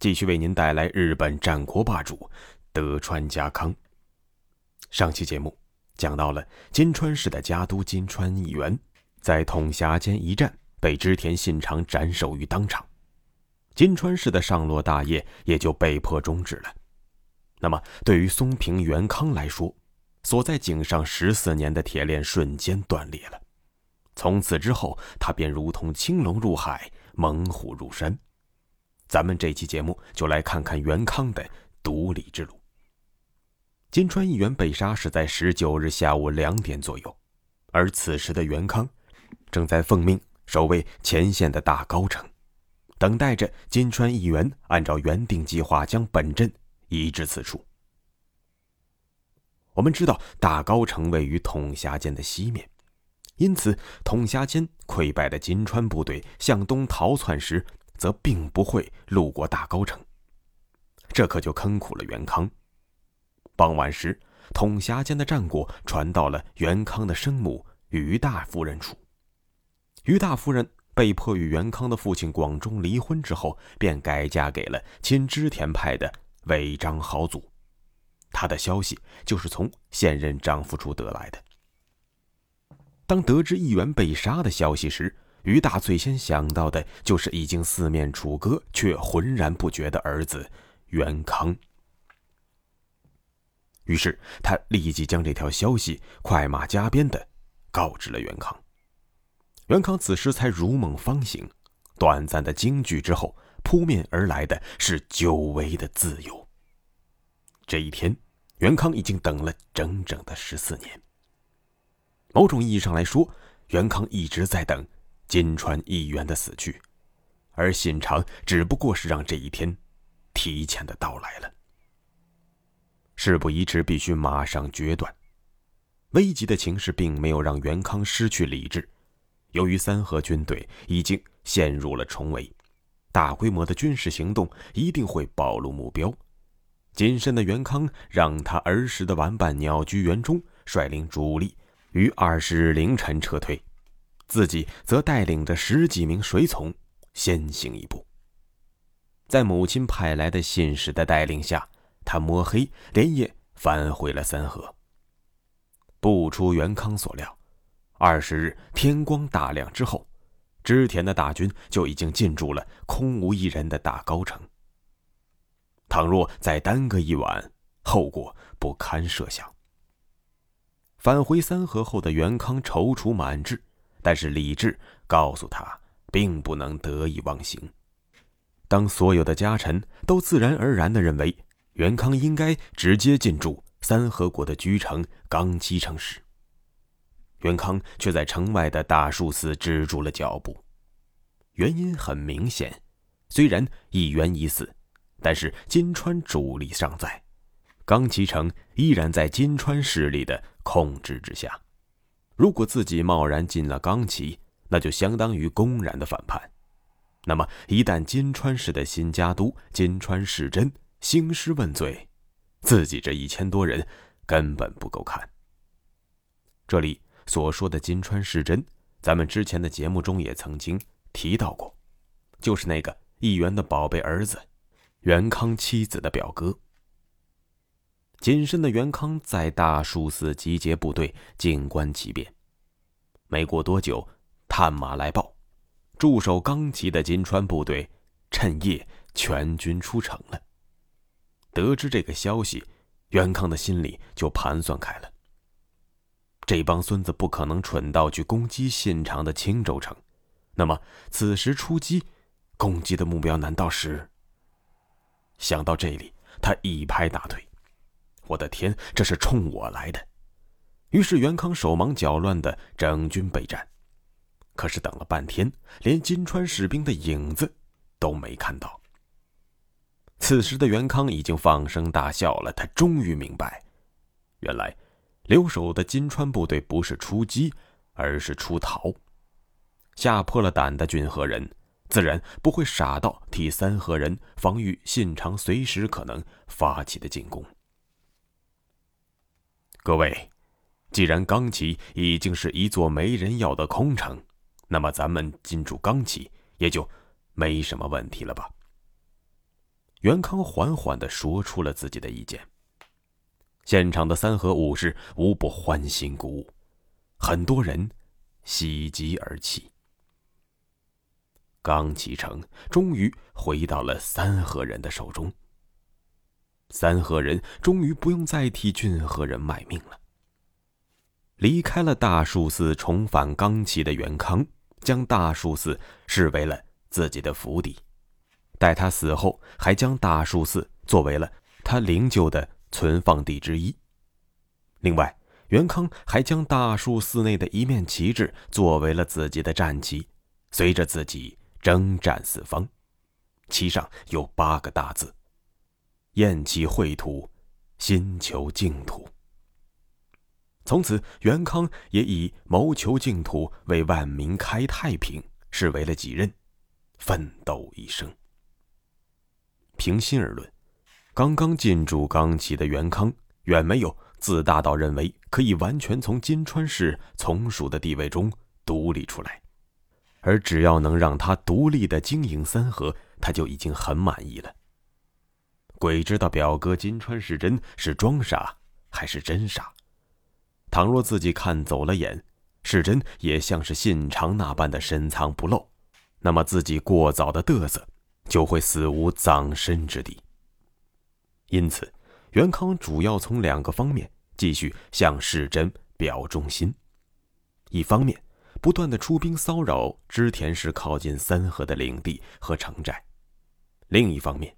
继续为您带来日本战国霸主德川家康。上期节目讲到了金川市的家督金川义元，在统辖间一战被织田信长斩首于当场，金川市的上洛大业也就被迫终止了。那么，对于松平元康来说，锁在井上十四年的铁链瞬间断裂了，从此之后，他便如同青龙入海，猛虎入山。咱们这期节目就来看看元康的独立之路。金川议员被杀是在十九日下午两点左右，而此时的元康正在奉命守卫前线的大高城，等待着金川议员按照原定计划将本镇移至此处。我们知道大高城位于统辖间的西面，因此统辖间溃败的金川部队向东逃窜时。则并不会路过大高城，这可就坑苦了元康。傍晚时，统辖间的战果传到了元康的生母于大夫人处。于大夫人被迫与元康的父亲广忠离婚之后，便改嫁给了亲织田派的尾张豪族。她的消息就是从现任丈夫处得来的。当得知议员被杀的消息时，于大最先想到的就是已经四面楚歌却浑然不觉的儿子元康。于是他立即将这条消息快马加鞭的告知了元康。元康此时才如梦方醒，短暂的惊惧之后，扑面而来的是久违的自由。这一天，元康已经等了整整的十四年。某种意义上来说，元康一直在等。金川议员的死去，而信长只不过是让这一天提前的到来了。事不宜迟，必须马上决断。危急的情势并没有让元康失去理智。由于三河军队已经陷入了重围，大规模的军事行动一定会暴露目标。谨慎的元康让他儿时的玩伴鸟居元忠率领主力于二十日凌晨撤退。自己则带领着十几名随从先行一步。在母亲派来的信使的带领下，他摸黑连夜返回了三河。不出元康所料，二十日天光大亮之后，织田的大军就已经进驻了空无一人的大高城。倘若再耽搁一晚，后果不堪设想。返回三河后的元康踌躇满志。但是理智告诉他，并不能得意忘形。当所有的家臣都自然而然地认为元康应该直接进驻三河国的居城冈崎城时，元康却在城外的大树寺止住了脚步。原因很明显，虽然议员已死，但是金川主力尚在，冈崎城依然在金川势力的控制之下。如果自己贸然进了冈崎，那就相当于公然的反叛。那么，一旦金川市的新家督金川世真兴师问罪，自己这一千多人根本不够看。这里所说的金川世真，咱们之前的节目中也曾经提到过，就是那个议员的宝贝儿子，元康妻子的表哥。谨慎的元康在大树寺集结部队，静观其变。没过多久，探马来报，驻守冈崎的金川部队趁夜全军出城了。得知这个消息，元康的心里就盘算开了。这帮孙子不可能蠢到去攻击信长的青州城，那么此时出击，攻击的目标难道是？想到这里，他一拍大腿。我的天，这是冲我来的！于是元康手忙脚乱的整军备战，可是等了半天，连金川士兵的影子都没看到。此时的元康已经放声大笑了，他终于明白，原来留守的金川部队不是出击，而是出逃。吓破了胆的俊河人，自然不会傻到替三河人防御信长随时可能发起的进攻。各位，既然冈崎已经是一座没人要的空城，那么咱们进驻冈崎也就没什么问题了吧？袁康缓缓的说出了自己的意见。现场的三河武士无不欢欣鼓舞，很多人喜极而泣。冈崎城终于回到了三河人的手中。三河人终于不用再替俊河人卖命了。离开了大树寺，重返冈崎的元康，将大树寺视为了自己的府邸。待他死后，还将大树寺作为了他灵柩的存放地之一。另外，元康还将大树寺内的一面旗帜作为了自己的战旗，随着自己征战四方。旗上有八个大字：“厌弃秽土，心求净土。”从此，元康也以谋求净土、为万民开太平视为了己任，奋斗一生。平心而论，刚刚进驻冈崎的元康远没有自大到认为可以完全从金川氏从属的地位中独立出来，而只要能让他独立的经营三河，他就已经很满意了。鬼知道表哥金川世真是装傻还是真傻？倘若自己看走了眼，世真也像是信长那般的深藏不露，那么自己过早的嘚瑟。就会死无葬身之地。因此，元康主要从两个方面继续向世真表忠心：一方面，不断的出兵骚扰织田氏靠近三河的领地和城寨；另一方面，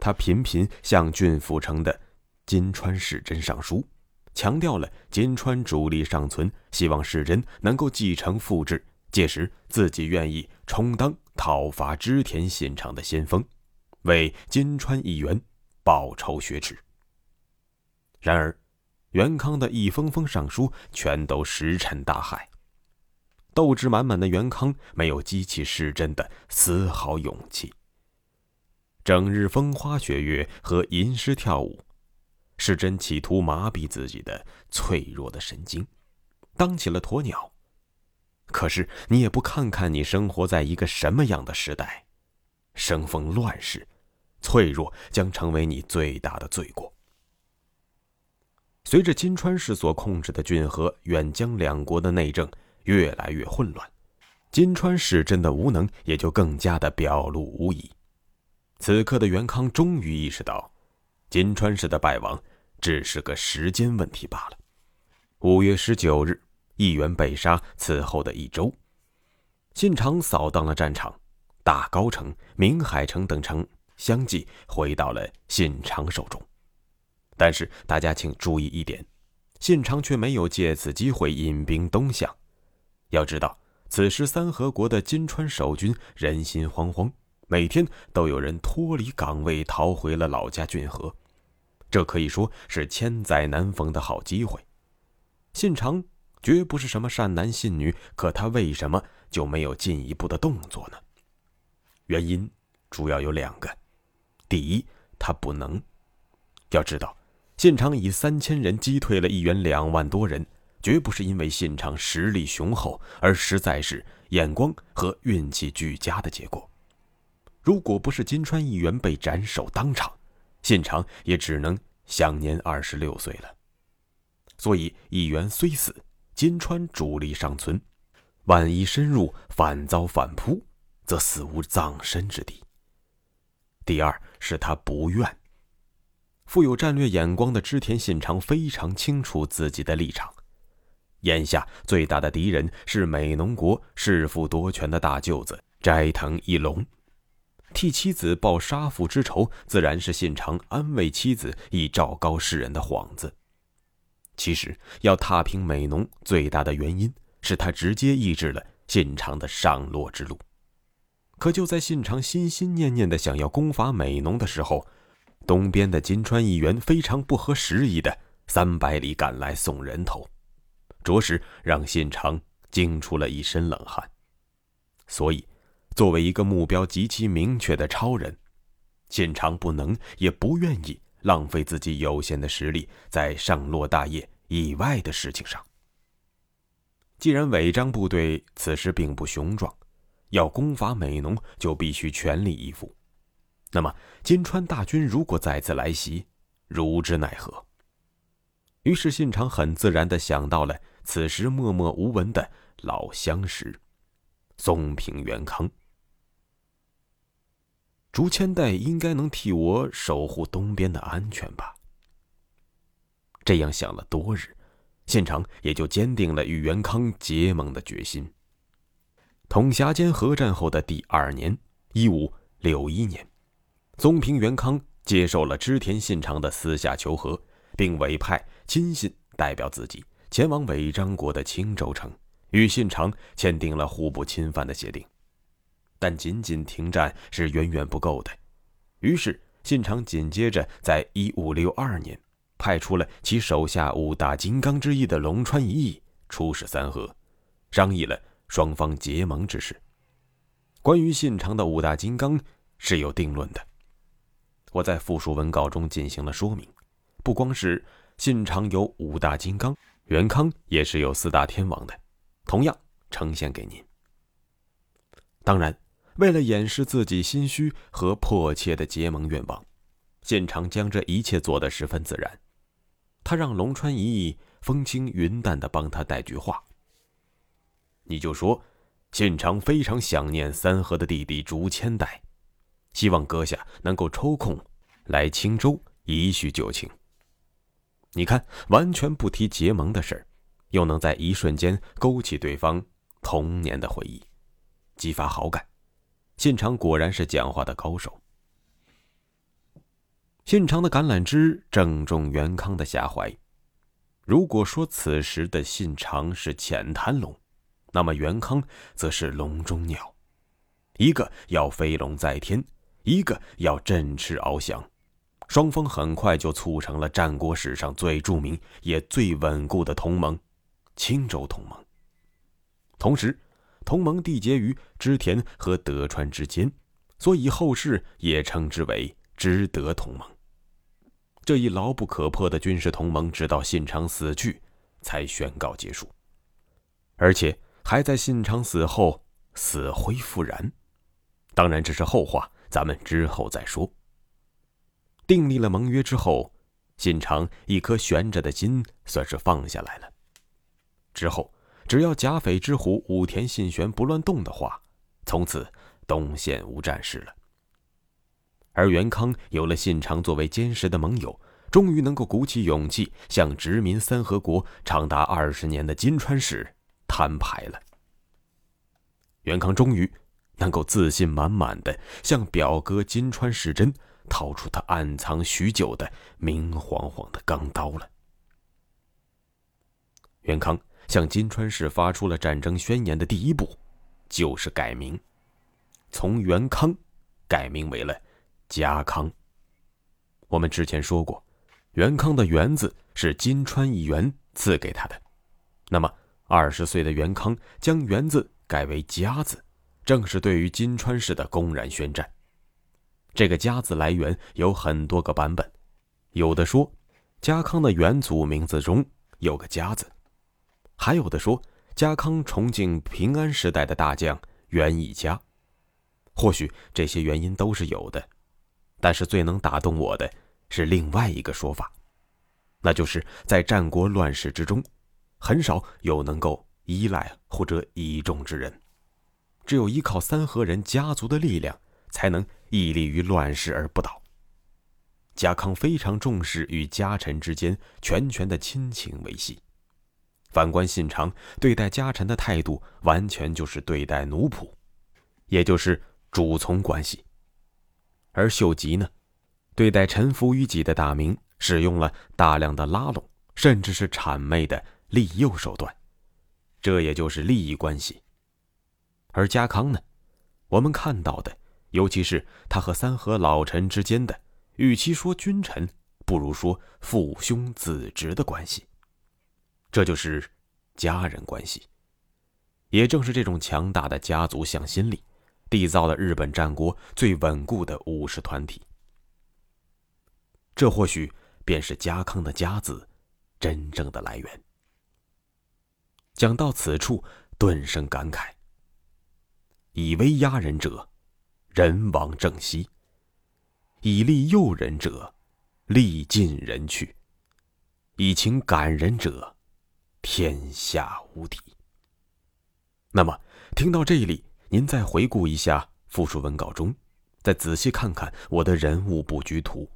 他频频向郡府城的金川世真上书，强调了金川主力尚存，希望世真能够继承父志，届时自己愿意充当。讨伐织田信长的先锋，为金川议员报仇雪耻。然而，元康的一封封上书全都石沉大海。斗志满满的元康没有激起世真的丝毫勇气。整日风花雪月和吟诗跳舞，世真企图麻痹自己的脆弱的神经，当起了鸵鸟。可是你也不看看你生活在一个什么样的时代，生逢乱世，脆弱将成为你最大的罪过。随着金川市所控制的骏河、远江两国的内政越来越混乱，金川市真的无能也就更加的表露无遗。此刻的元康终于意识到，金川市的败亡只是个时间问题罢了。五月十九日。议员被杀，此后的一周，信长扫荡了战场，大高城、明海城等城相继回到了信长手中。但是大家请注意一点，信长却没有借此机会引兵东向。要知道，此时三河国的金川守军人心惶惶，每天都有人脱离岗位逃回了老家浚河，这可以说是千载难逢的好机会。信长。绝不是什么善男信女，可他为什么就没有进一步的动作呢？原因主要有两个：第一，他不能。要知道，信长以三千人击退了一员两万多人，绝不是因为信长实力雄厚，而实在是眼光和运气俱佳的结果。如果不是金川议员被斩首当场，信长也只能享年二十六岁了。所以，议员虽死。金川主力尚存，万一深入反遭反扑，则死无葬身之地。第二是他不愿。富有战略眼光的织田信长非常清楚自己的立场，眼下最大的敌人是美浓国弑父夺权的大舅子斋藤义龙，替妻子报杀父之仇，自然是信长安慰妻子以昭告世人的幌子。其实要踏平美浓，最大的原因是他直接抑制了信长的上洛之路。可就在信长心心念念的想要攻伐美浓的时候，东边的金川议员非常不合时宜的三百里赶来送人头，着实让信长惊出了一身冷汗。所以，作为一个目标极其明确的超人，信长不能也不愿意浪费自己有限的实力在上洛大业以外的事情上。既然违章部队此时并不雄壮，要攻伐美浓就必须全力以赴。那么，金川大军如果再次来袭，如之奈何？于是，信长很自然地想到了此时默默无闻的老相识——松平元康。竹千代应该能替我守护东边的安全吧？这样想了多日，信长也就坚定了与元康结盟的决心。统辖间合战后的第二年，一五六一年。宗平元康接受了织田信长的私下求和，并委派亲信代表自己前往尾张国的青州城，与信长签订了互不侵犯的协定。但仅仅停战是远远不够的，于是信长紧接着在一五六二年，派出了其手下五大金刚之一的龙川一义出使三河，商议了双方结盟之事。关于信长的五大金刚是有定论的。我在附属文稿中进行了说明，不光是信长有五大金刚，元康也是有四大天王的，同样呈现给您。当然，为了掩饰自己心虚和迫切的结盟愿望，信长将这一切做得十分自然。他让龙川一役风轻云淡地帮他带句话：“你就说，信长非常想念三河的弟弟竹千代。”希望阁下能够抽空来青州一叙旧情。你看，完全不提结盟的事儿，又能在一瞬间勾起对方童年的回忆，激发好感。信长果然是讲话的高手。信长的橄榄枝正中元康的下怀。如果说此时的信长是浅滩龙，那么元康则是笼中鸟，一个要飞龙在天。一个要振翅翱翔，双方很快就促成了战国史上最著名也最稳固的同盟——青州同盟。同时，同盟缔结于织田和德川之间，所以后世也称之为织德同盟。这一牢不可破的军事同盟，直到信长死去才宣告结束，而且还在信长死后死灰复燃。当然，这是后话。咱们之后再说。订立了盟约之后，信长一颗悬着的心算是放下来了。之后，只要甲斐之虎武田信玄不乱动的话，从此东线无战事了。而元康有了信长作为坚实的盟友，终于能够鼓起勇气向殖民三河国长达二十年的金川氏摊牌了。元康终于。能够自信满满的向表哥金川世真掏出他暗藏许久的明晃晃的钢刀了。元康向金川氏发出了战争宣言的第一步，就是改名，从元康改名为了家康。我们之前说过，元康的元字是金川一元赐给他的，那么二十岁的元康将元字改为家字。正是对于金川氏的公然宣战。这个“家”字来源有很多个版本，有的说家康的元祖名字中有个“家”字，还有的说家康崇敬平安时代的大将袁义家。或许这些原因都是有的，但是最能打动我的是另外一个说法，那就是在战国乱世之中，很少有能够依赖或者倚重之人。只有依靠三河人家族的力量，才能屹立于乱世而不倒。家康非常重视与家臣之间拳拳的亲情维系。反观信长对待家臣的态度，完全就是对待奴仆，也就是主从关系。而秀吉呢，对待臣服于己的大名，使用了大量的拉拢，甚至是谄媚的利诱手段，这也就是利益关系。而家康呢？我们看到的，尤其是他和三河老臣之间的与其说君臣，不如说父兄子侄的关系。这就是家人关系。也正是这种强大的家族向心力，缔造了日本战国最稳固的武士团体。这或许便是家康的“家”字真正的来源。讲到此处，顿生感慨：以威压人者，人亡政息；以利诱人者，利尽人去；以情感人者，天下无敌。那么，听到这里，您再回顾一下复述文稿中，再仔细看看我的人物布局图，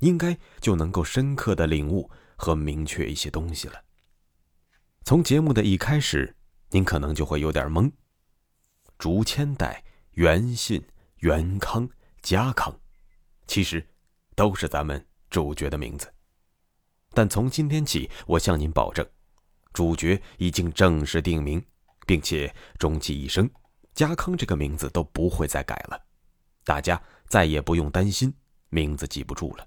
应该就能够深刻的领悟和明确一些东西了。从节目的一开始，您可能就会有点懵。竹千代、元信、元康、家康，其实都是咱们主角的名字。但从今天起，我向您保证，主角已经正式定名。并且终其一生，家康这个名字都不会再改了，大家再也不用担心名字记不住了。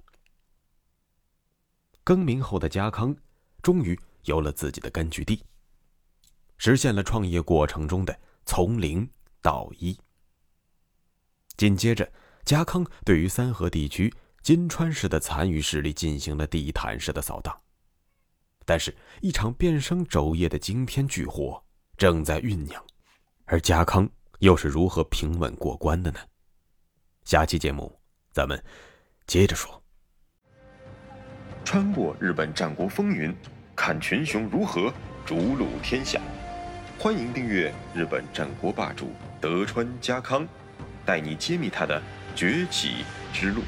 更名后的家康，终于有了自己的根据地，实现了创业过程中的从零到一。紧接着，家康对于三河地区金川市的残余势力进行了地毯式的扫荡，但是，一场变生肘腋的惊天巨祸。正在酝酿，而家康又是如何平稳过关的呢？下期节目咱们接着说。穿过日本战国风云，看群雄如何逐鹿天下。欢迎订阅《日本战国霸主德川家康》，带你揭秘他的崛起之路。